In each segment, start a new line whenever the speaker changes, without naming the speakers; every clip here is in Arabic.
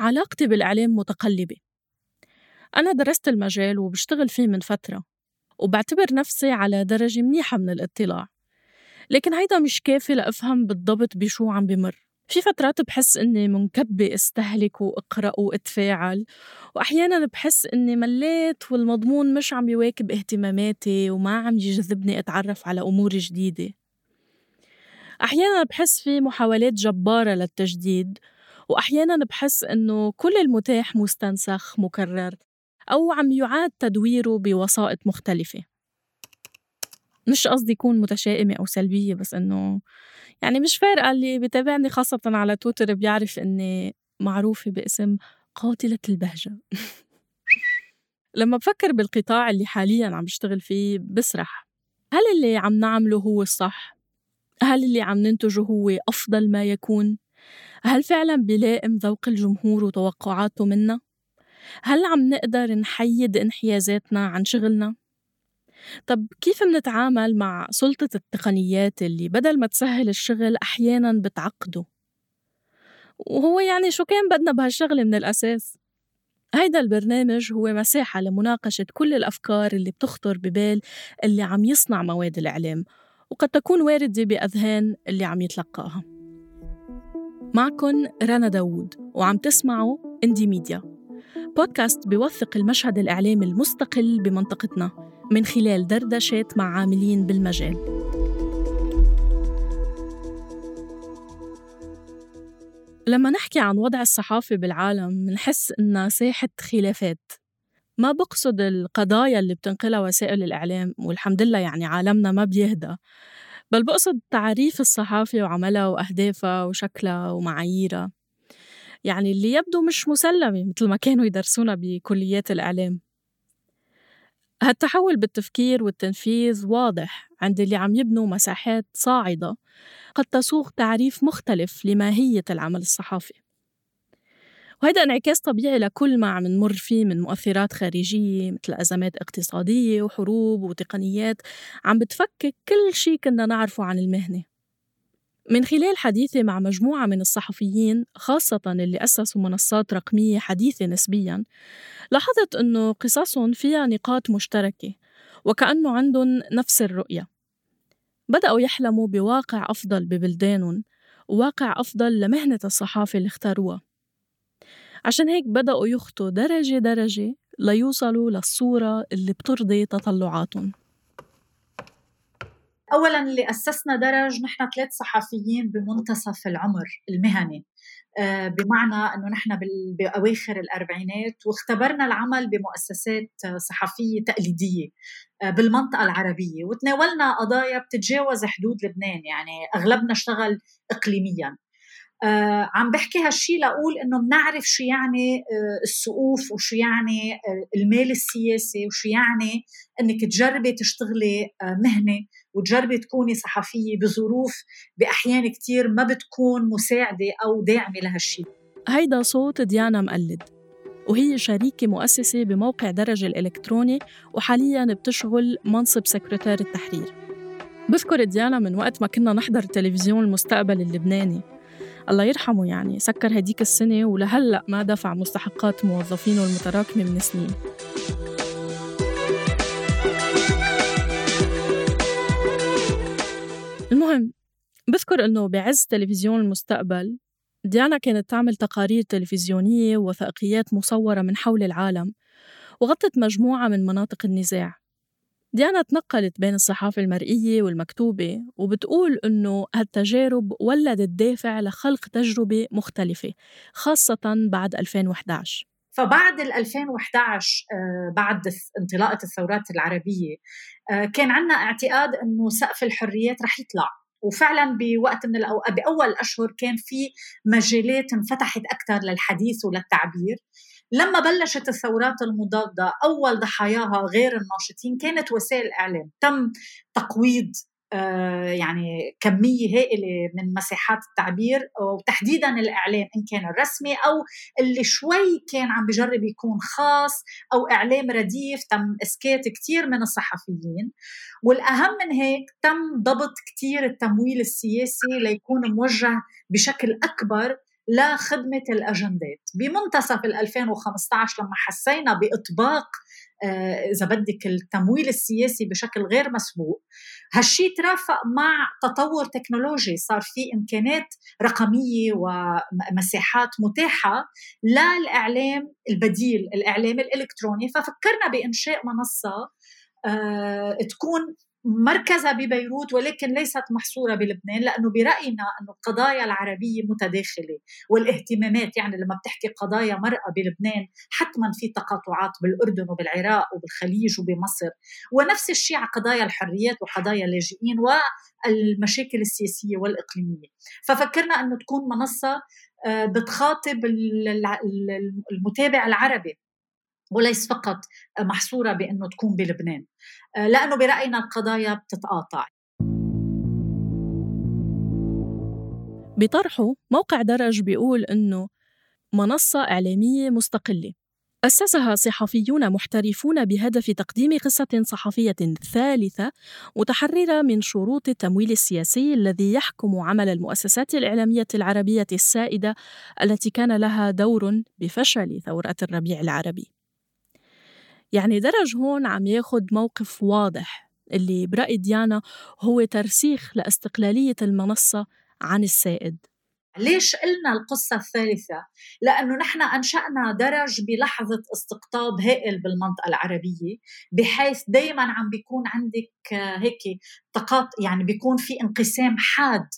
علاقتي بالإعلام متقلبة. أنا درست المجال وبشتغل فيه من فترة وبعتبر نفسي على درجة منيحة من الاطلاع. لكن هيدا مش كافي لأفهم بالضبط بشو عم بمر. في فترات بحس إني منكبة أستهلك وأقرأ وأتفاعل وأحيانا بحس إني مليت والمضمون مش عم يواكب اهتماماتي وما عم يجذبني أتعرف على أمور جديدة. أحيانا بحس في محاولات جبارة للتجديد وأحيانا بحس إنه كل المتاح مستنسخ مكرر أو عم يعاد تدويره بوسائط مختلفة مش قصدي يكون متشائمة أو سلبية بس إنه يعني مش فارقة اللي بتابعني خاصة على تويتر بيعرف إني معروفة باسم قاتلة البهجة لما بفكر بالقطاع اللي حاليا عم بشتغل فيه بسرح هل اللي عم نعمله هو الصح؟ هل اللي عم ننتجه هو أفضل ما يكون؟ هل فعلا بيلائم ذوق الجمهور وتوقعاته منا؟ هل عم نقدر نحيد انحيازاتنا عن شغلنا؟ طب كيف منتعامل مع سلطة التقنيات اللي بدل ما تسهل الشغل أحيانا بتعقده؟ وهو يعني شو كان بدنا بهالشغلة من الأساس؟ هيدا البرنامج هو مساحة لمناقشة كل الأفكار اللي بتخطر ببال اللي عم يصنع مواد الإعلام وقد تكون واردة بأذهان اللي عم يتلقاها معكن رنا داوود وعم تسمعوا إندي ميديا. بودكاست بيوثق المشهد الإعلامي المستقل بمنطقتنا من خلال دردشات مع عاملين بالمجال. لما نحكي عن وضع الصحافة بالعالم منحس إنها ساحة خلافات. ما بقصد القضايا اللي بتنقلها وسائل الإعلام والحمد لله يعني عالمنا ما بيهدى. بل بقصد تعريف الصحافة وعملها وأهدافها وشكلها ومعاييرها. يعني اللي يبدو مش مسلمة مثل ما كانوا يدرسونا بكليات الإعلام. هالتحول بالتفكير والتنفيذ واضح عند اللي عم يبنوا مساحات صاعدة قد تسوغ تعريف مختلف لماهية العمل الصحافي. وهذا انعكاس طبيعي لكل ما عم نمر فيه من مؤثرات خارجية مثل أزمات اقتصادية وحروب وتقنيات عم بتفكك كل شيء كنا نعرفه عن المهنة. من خلال حديثي مع مجموعة من الصحفيين خاصة اللي أسسوا منصات رقمية حديثة نسبياً لاحظت أنه قصصهم فيها نقاط مشتركة وكأنه عندهم نفس الرؤية. بدأوا يحلموا بواقع أفضل ببلدانهم وواقع أفضل لمهنة الصحافة اللي اختاروها. عشان هيك بدأوا يخطوا درجة درجة ليوصلوا للصورة اللي بترضي تطلعاتهم.
اولا اللي أسسنا درج نحن ثلاث صحفيين بمنتصف العمر المهني. آه، بمعنى إنه نحن بأواخر الأربعينات واختبرنا العمل بمؤسسات صحفية تقليدية آه، بالمنطقة العربية. وتناولنا قضايا بتتجاوز حدود لبنان يعني أغلبنا اشتغل اقليميا. آه عم بحكي هالشي لأقول إنه بنعرف شو يعني آه السقوف وشو يعني آه المال السياسي وشو يعني إنك تجربي تشتغلي آه مهنة وتجربي تكوني صحفية بظروف بأحيان كتير ما بتكون مساعدة أو داعمة لهالشي.
هيدا صوت ديانا مقلد وهي شريكة مؤسسة بموقع درج الإلكتروني وحاليا بتشغل منصب سكرتير التحرير. بذكر ديانا من وقت ما كنا نحضر تلفزيون المستقبل اللبناني. الله يرحمه يعني سكر هديك السنة ولهلأ ما دفع مستحقات موظفينه المتراكمة من سنين. المهم بذكر إنه بعز تلفزيون المستقبل ديانا كانت تعمل تقارير تلفزيونية ووثائقيات مصورة من حول العالم وغطت مجموعة من مناطق النزاع. ديانا تنقلت بين الصحافة المرئية والمكتوبة وبتقول إنه هالتجارب ولدت دافع لخلق تجربة مختلفة خاصة بعد 2011
فبعد ال 2011 آه، بعد انطلاقة الثورات العربية آه، كان عندنا اعتقاد إنه سقف الحريات رح يطلع. وفعلا بوقت من الأو... بأول أشهر كان في مجالات انفتحت أكثر للحديث وللتعبير. لما بلشت الثورات المضادة أول ضحاياها غير الناشطين كانت وسائل الإعلام تم تقويض آه، يعني كمية هائلة من مساحات التعبير وتحديدا الإعلام إن كان الرسمي أو اللي شوي كان عم بجرب يكون خاص أو إعلام رديف تم إسكات كتير من الصحفيين. والأهم من هيك تم ضبط كتير التمويل السياسي ليكون موجه بشكل أكبر لخدمة الأجندات. بمنتصف 2015 لما حسينا بإطباق آه، إذا بدك التمويل السياسي بشكل غير مسبوق هالشيء ترافق مع تطور تكنولوجي. صار في امكانات رقمية ومساحات متاحة للإعلام البديل الإعلام الإلكتروني. ففكرنا بإنشاء منصة آه، تكون مركزها ببيروت ولكن ليست محصورة بلبنان لأنه برأينا انه القضايا العربية متداخلة والاهتمامات يعني لما بتحكي قضايا مرأة بلبنان حتما في تقاطعات بالأردن وبالعراق وبالخليج وبمصر. ونفس الشيء على قضايا الحريات وقضايا اللاجئين والمشاكل السياسية والإقليمية. ففكرنا أنه تكون منصة آه، بتخاطب المتابع العربي. وليس فقط محصورة بأنه تكون بلبنان. آه، لأنه برأينا القضايا بتتقاطع.
بطرحه موقع درج بيقول أنه منصة إعلامية مستقلة. أسسها صحفيون محترفون بهدف تقديم قصة صحفية ثالثة متحررة من شروط التمويل السياسي الذي يحكم عمل المؤسسات الإعلامية العربية السائدة التي كان لها دور بفشل ثورة الربيع العربي. يعني درج هون عم ياخد موقف واضح اللي برأي ديانا هو ترسيخ لاستقلالية المنصة عن السائد
ليش قلنا القصة الثالثة؟ لأنه نحن أنشأنا درج بلحظة استقطاب هائل بالمنطقة العربية بحيث دايما عم بيكون عندك هيك تقاط يعني بيكون في انقسام حاد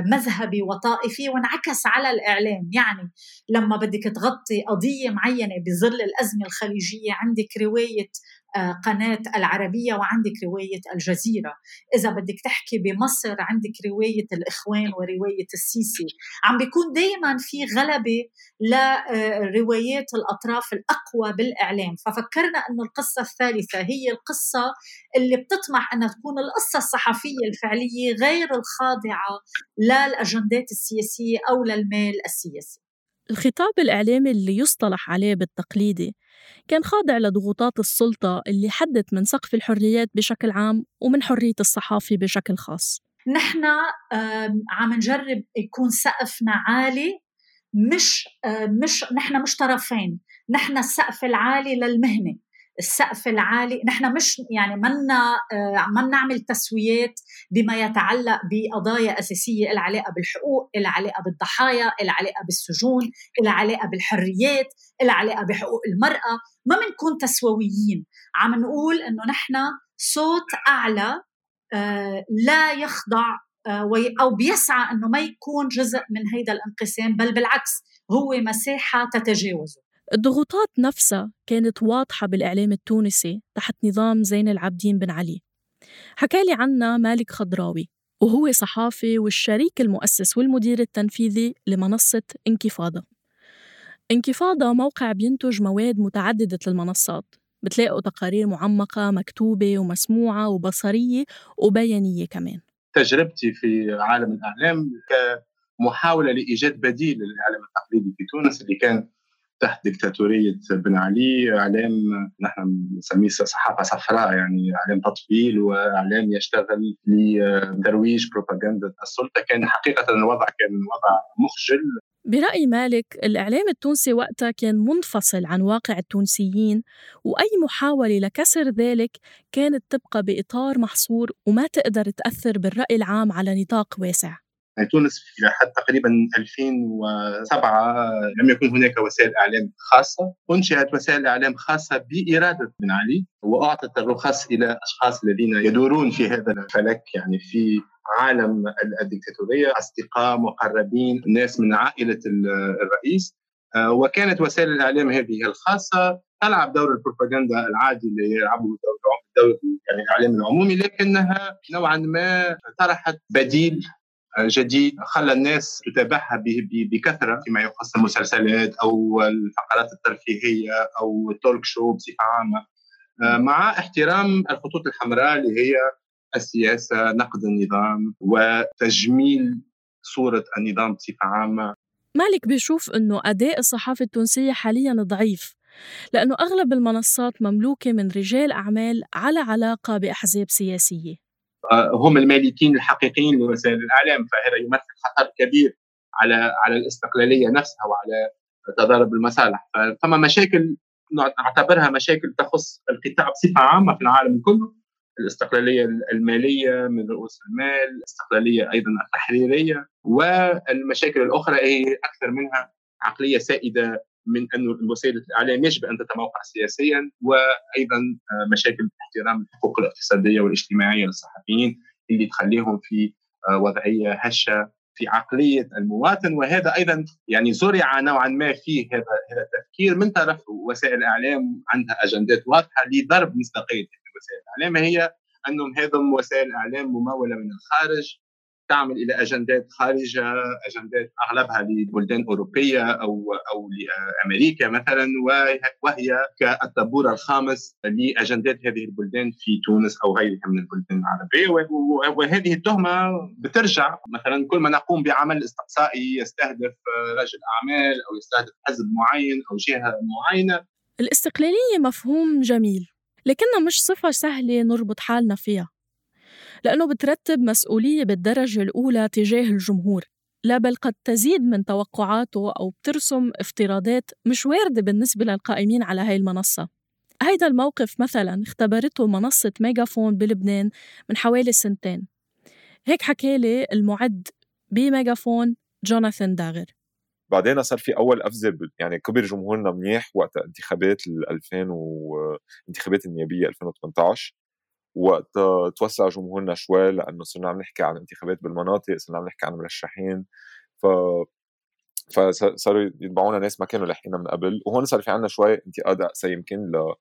مذهبي وطائفي وانعكس على الإعلام. يعني لما بدك تغطي قضية معينة بظل الأزمة الخليجية عندك رواية آه، قناة العربية وعندك رواية الجزيرة. إذا بدك تحكي بمصر عندك رواية الإخوان ورواية السيسي. عم بيكون دايما في غلبة لروايات الأطراف الأقوى بالإعلام. ففكرنا أنه القصة الثالثة هي القصة اللي بتطمح أنها تكون القصة الصحفية الفعلية غير الخاضعة للأجندات السياسية أو للمال السياسي.
الخطاب الإعلامي اللي يصطلح عليه بالتقليدي كان خاضع لضغوطات السلطة اللي حدت من سقف الحريات بشكل عام ومن حرية الصحافة بشكل خاص.
نحن عم نجرب يكون سقفنا عالي مش مش نحن مش طرفين نحن السقف العالي للمهنة. السقف العالي. نحن مش يعني منا آه، ما نعمل تسويات بما يتعلق بقضايا أساسية لها علاقة بالحقوق لها علاقة بالضحايا لها علاقة بالسجون لها علاقة بالحريات لها علاقة بحقوق المرأة. ما بنكون تسويين. عم نقول إنه نحن صوت أعلى آه، لا يخضع آه، أو بيسعى إنه ما يكون جزء من هيدا الانقسام بل بالعكس هو مساحة تتجاوزه.
الضغوطات نفسها كانت واضحة بالإعلام التونسي تحت نظام زين العابدين بن علي. حكى لي عنها مالك خضراوي وهو صحافي والشريك المؤسس والمدير التنفيذي لمنصة انكفاضة. انكفاضة موقع بينتج مواد متعددة المنصات بتلاقوا تقارير معمقة مكتوبة ومسموعة وبصرية وبيانية كمان.
تجربتي في عالم الإعلام كمحاولة لإيجاد بديل للإعلام التقليدي في تونس اللي كان تحت دكتاتورية بن علي إعلام نحن نسميه صحافة صفراء يعني إعلام تطبيل وإعلام يشتغل لترويج بروباغندا. السلطة كان حقيقة الوضع كان وضع مخجل.
برأي مالك الإعلام التونسي وقتها كان منفصل عن واقع التونسيين وأي محاولة لكسر ذلك كانت تبقى بإطار محصور وما تقدر تأثر بالرأي العام على نطاق واسع.
تونس إلى حد تقريبا 2007 لم يكن هناك وسائل إعلام خاصة. أنشئت وسائل إعلام خاصة بإرادة بن علي وأعطت الرخص إلى أشخاص الذين يدورون في هذا الفلك يعني في عالم الدكتاتورية أصدقاء مقربين ناس من عائلة الرئيس. آه، وكانت وسائل الإعلام هذه الخاصة تلعب دور البروباغندا العادي اللي يلعبه دور يعني الإعلام العمومي لكنها نوعا ما طرحت بديل جديد خلى الناس تتابعها بكثرة فيما يخص المسلسلات أو الفقرات الترفيهية أو التولك شو بصفة عامة. آه، مع احترام الخطوط الحمراء اللي هي السياسة نقد النظام وتجميل صورة النظام بصفة عامة.
مالك بيشوف إنه أداء الصحافة التونسية حاليا ضعيف لأنه أغلب المنصات مملوكة من رجال أعمال على علاقة بأحزاب سياسية.
هم المالكين الحقيقيين لوسائل الإعلام فهذا يمثل خطر كبير على على الاستقلالية نفسها وعلى تضارب المصالح. فما مشاكل نعتبرها مشاكل تخص القطاع بصفة عامة في العالم كله. الاستقلالية المالية من رؤوس المال، الاستقلالية أيضا التحريرية والمشاكل الأخرى هي أكثر منها عقلية سائدة من أن وسائل الإعلام يجب أن تتموقع سياسيا وأيضا آه، مشاكل احترام الحقوق الاقتصادية والاجتماعية للصحفيين اللي تخليهم في آه، وضعية هشة في عقلية المواطن. وهذا أيضا يعني زرع نوعا ما فيه هذا هذا التفكير من طرف وسائل الإعلام عندها أجندات واضحة لضرب مصداقية وسائل الإعلام. هي أنهم هذم وسائل الإعلام ممولة من الخارج تعمل إلى أجندات خارجة أجندات أغلبها لبلدان أوروبية أو أو لأمريكا مثلا وهي كالطابور الخامس لأجندات هذه البلدان في تونس أو غيرها من البلدان العربية. وهذه التهمة بترجع مثلا كل ما نقوم بعمل استقصائي يستهدف رجل أعمال أو يستهدف حزب معين أو جهة معينة.
الاستقلالية مفهوم جميل لكنها مش صفة سهلة نربط حالنا فيها. لأنه بترتب مسؤولية بالدرجة الأولى تجاه الجمهور لا بل قد تزيد من توقعاته أو بترسم افتراضات مش واردة بالنسبة للقائمين على هاي المنصة. هيدا الموقف مثلا اختبرته منصة ميجافون بلبنان من حوالي سنتين. هيك حكالي المعد بميجافون جوناثان داغر.
بعدين صار في أول قفزة يعني كبر جمهورنا منيح وقت انتخابات ال 2000 وانتخابات النيابية 2018 وقت توسع جمهورنا شوي لأنه صرنا عم نحكي عن انتخابات بالمناطق صرنا عم نحكي عن مرشحين ف فصاروا يتبعونا ناس ما كانوا لاحقينها من قبل. وهون صار في عندنا شوي انتقاد أقسى يمكن ل...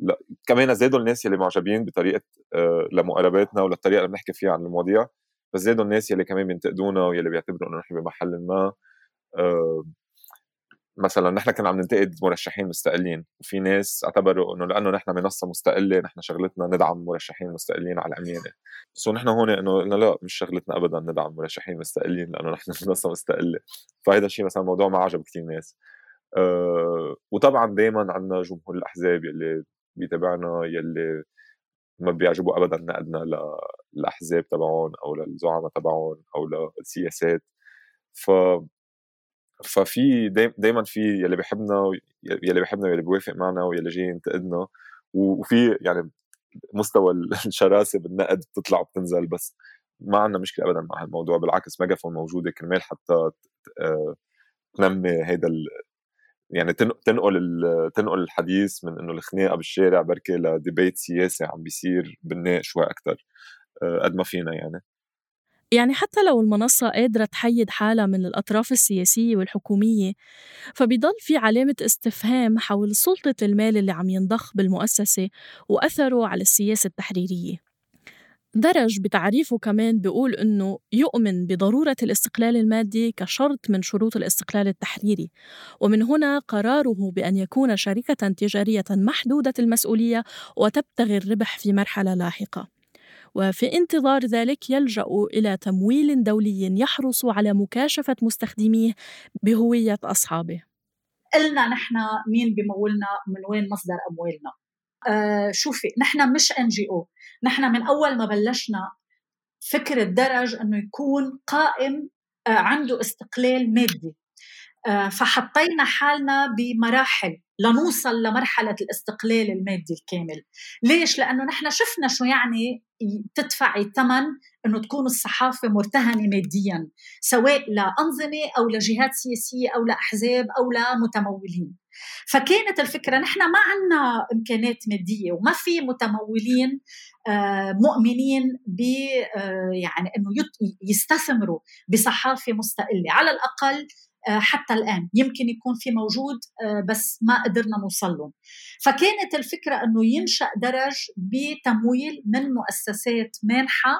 ل... كمان زادوا الناس يلي معجبين بطريقة آه، لمقارباتنا وللطريقة اللي بنحكي فيها عن المواضيع. بس زادوا الناس يلي كمان بينتقدونا ويلي بيعتبروا إنه نحن بمحل ما آه، مثلا نحن كنا عم ننتقد مرشحين مستقلين وفي ناس اعتبروا إنه لأنه نحن منصة مستقلة نحن شغلتنا ندعم مرشحين مستقلين على العميانه سو نحن هون إنه قلنا لا مش شغلتنا ابدا ندعم مرشحين مستقلين لأنه نحن منصة مستقلة. فهذا الشيء مثلا موضوع ما عجب كثير ناس. أه وطبعا دائما عندنا جمهور الأحزاب يلي بيتابعنا يلي ما بيعجبوا ابدا نقدنا للأحزاب تبعهم أو للزعماء تبعهم أو للسياسات. ف ففي دائما في يلي بيحبنا يلي بيحبنا ويلي بيوافق معنا ويلي جاي ينتقدنا وفي يعني مستوى الشراسة بالنقد بتطلع وبتنزل بس ما عندنا مشكلة ابدا مع هالموضوع بالعكس ميجافون موجودة كرمال حتى آه، تنمي هيدا يعني تنقل تنقل الحديث من إنه الخناقة بالشارع بركي لديبيت سياسي عم بيصير بالناقش شوي أكثر آه، قد ما فينا يعني.
يعني حتى لو المنصة قادرة تحيد حالها من الأطراف السياسية والحكومية فبيضل في علامة استفهام حول سلطة المال اللي عم ينضخ بالمؤسسة وأثره على السياسة التحريرية. درج بتعريفه كمان بيقول إنه يؤمن بضرورة الاستقلال المادي كشرط من شروط الاستقلال التحريري ومن هنا قراره بأن يكون شركة تجارية محدودة المسؤولية وتبتغي الربح في مرحلة لاحقة. وفي انتظار ذلك يلجأ إلى تمويل دولي يحرص على مكاشفة مستخدميه بهوية أصحابه.
قلنا نحن مين بمولنا من وين مصدر أموالنا. آه شوفي نحن مش ان جي أو نحن من أول ما بلشنا فكره درج إنه يكون قائم آه عنده استقلال مادي. فحطينا حالنا بمراحل لنوصل لمرحلة الاستقلال المادي الكامل. ليش؟ لأنه نحن شفنا شو يعني تدفعي ثمن إنه تكون الصحافة مرتهنة ماديا سواء لأنظمة أو لجهات سياسية أو لأحزاب أو لمتمولين. فكانت الفكرة نحن ما عندنا امكانات مادية وما في متمولين آه، مؤمنين ب آه، يعني إنه يستثمروا بصحافة مستقلة. على الأقل آه، حتى الآن. يمكن يكون في موجود آه، بس ما قدرنا نوصل لهم فكانت الفكرة أنه ينشأ درج بتمويل من مؤسسات مانحة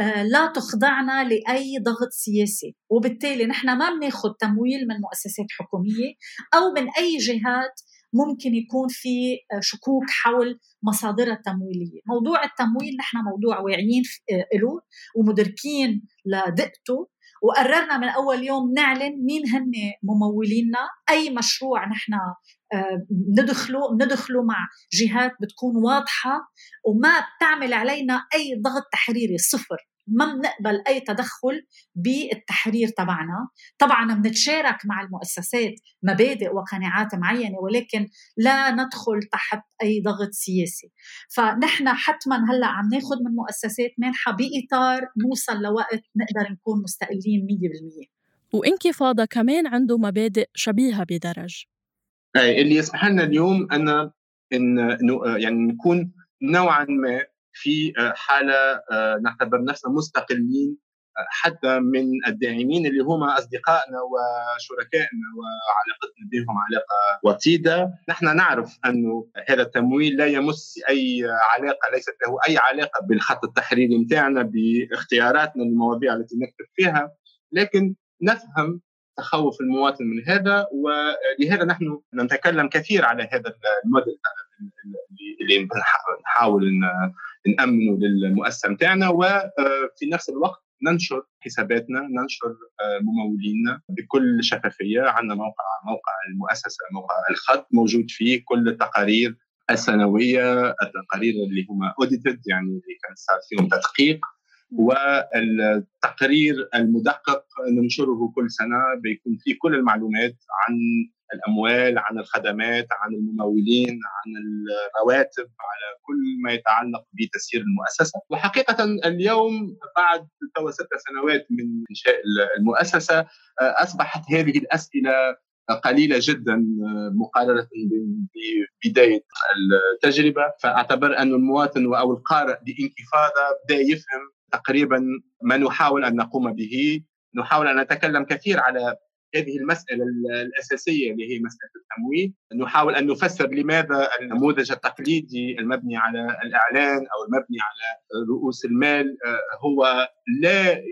آه، لا تخضعنا لأي ضغط سياسي. وبالتالي نحن ما بناخذ تمويل من مؤسسات حكومية أو من أي جهات ممكن يكون في شكوك حول مصادرها التمويلية. موضوع التمويل نحن موضوع واعيين له ومدركين لدقته. وقررنا من أول يوم نعلن مين هن ممولينا أي مشروع نحن آه، ندخله ندخله مع جهات بتكون واضحة وما بتعمل علينا أي ضغط تحريري صفر. ما بنقبل أي تدخل بالتحرير تبعنا. طبعا بنتشارك مع المؤسسات مبادئ وقناعات معينة ولكن لا ندخل تحت أي ضغط سياسي. فنحن حتما هلأ عم ناخذ من مؤسسات مانحه بإطار نوصل لوقت نقدر نكون مستقلين 100%
وإنكفاضة كمان عنده مبادئ شبيهة بدرج.
اللي يسمح لنا اليوم أن إن يعني نكون نوعا ما في حالة نعتبر نفسنا مستقلين حتى من الداعمين اللي هم أصدقائنا وشركائنا وعلاقتنا بهم علاقة وطيدة. نحن نعرف أنه هذا التمويل لا يمس أي علاقة ليست له أي علاقة بالخط التحريري متاعنا باختياراتنا للمواضيع التي نكتب فيها. لكن نفهم تخوف المواطن من هذا ولهذا نحن نتكلم كثير على هذا الموديل اللي نحاول نامنه للمؤسسة متاعنا وفي نفس الوقت ننشر حساباتنا ننشر ممولينا بكل شفافية. عندنا موقع موقع المؤسسة موقع الخط موجود فيه كل التقارير السنوية التقارير اللي هم audited يعني اللي كان صار فيهم تدقيق. والتقرير المدقق ننشره كل سنة بيكون فيه كل المعلومات عن الأموال عن الخدمات عن الممولين عن الرواتب على كل ما يتعلق بتسيير المؤسسة. وحقيقة اليوم بعد تو ست سنوات من إنشاء المؤسسة أصبحت هذه الأسئلة قليلة جدا مقارنة ببداية التجربة. فأعتبر أن المواطن أو القارئ بانكفاضه بدأ يفهم تقريبا ما نحاول أن نقوم به. نحاول أن نتكلم كثير على هذه المسألة الأساسية اللي هي مسألة التمويل نحاول أن نفسر لماذا النموذج التقليدي المبني على الإعلان أو المبني على رؤوس المال هو لا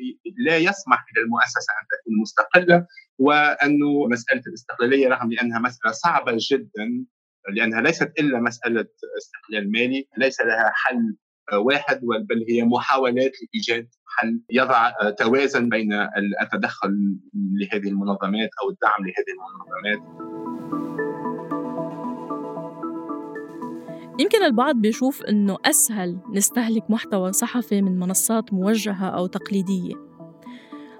لا يسمح للمؤسسة أن تكون مستقلة وأنه مسألة الاستقلالية رغم أنها مسألة صعبة جدا لأنها ليست إلا مسألة استقلال مالي ليس لها حل واحد بل هي محاولات لإيجاد حل يضع توازن بين التدخل لهذه المنظمات أو الدعم لهذه المنظمات.
يمكن البعض بيشوف إنه أسهل نستهلك محتوى صحفي من منصات موجهة أو تقليدية.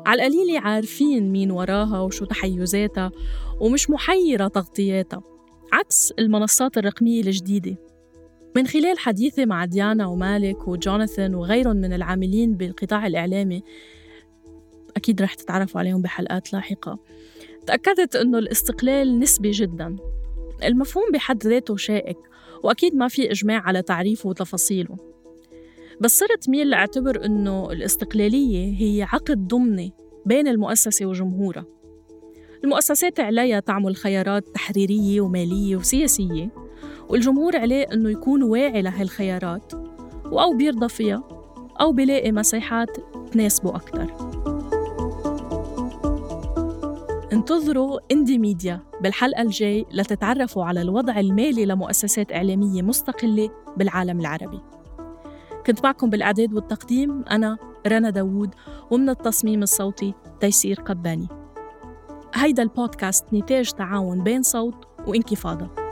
على القليله عارفين مين وراها وشو تحيزاتها ومش محيرة تغطياتها عكس المنصات الرقمية الجديدة. من خلال حديثي مع ديانا ومالك وجوناثان وغيرهم من العاملين بالقطاع الإعلامي أكيد رح تتعرفوا عليهم بحلقات لاحقة تأكدت أنه الاستقلال نسبي جدا. المفهوم بحد ذاته شائك وأكيد ما في إجماع على تعريفه وتفاصيله. بس صرت ميل لأعتبر أنه الاستقلالية هي عقد ضمني بين المؤسسة وجمهورها. المؤسسات عليها تعمل خيارات تحريرية ومالية وسياسية. والجمهور عليه إنه يكون واعي لهالخيارات وأو بيرضى فيها أو بيلاقي مساحات تناسبه أكثر انتظروا اندي ميديا بالحلقة الجاي لتتعرفوا على الوضع المالي لمؤسسات إعلامية مستقلة بالعالم العربي. كنت معكم بالإعداد والتقديم أنا رنا داوود ومن التصميم الصوتي تيسير قباني. هيدا البودكاست نتاج تعاون بين صوت وإنكفاضة.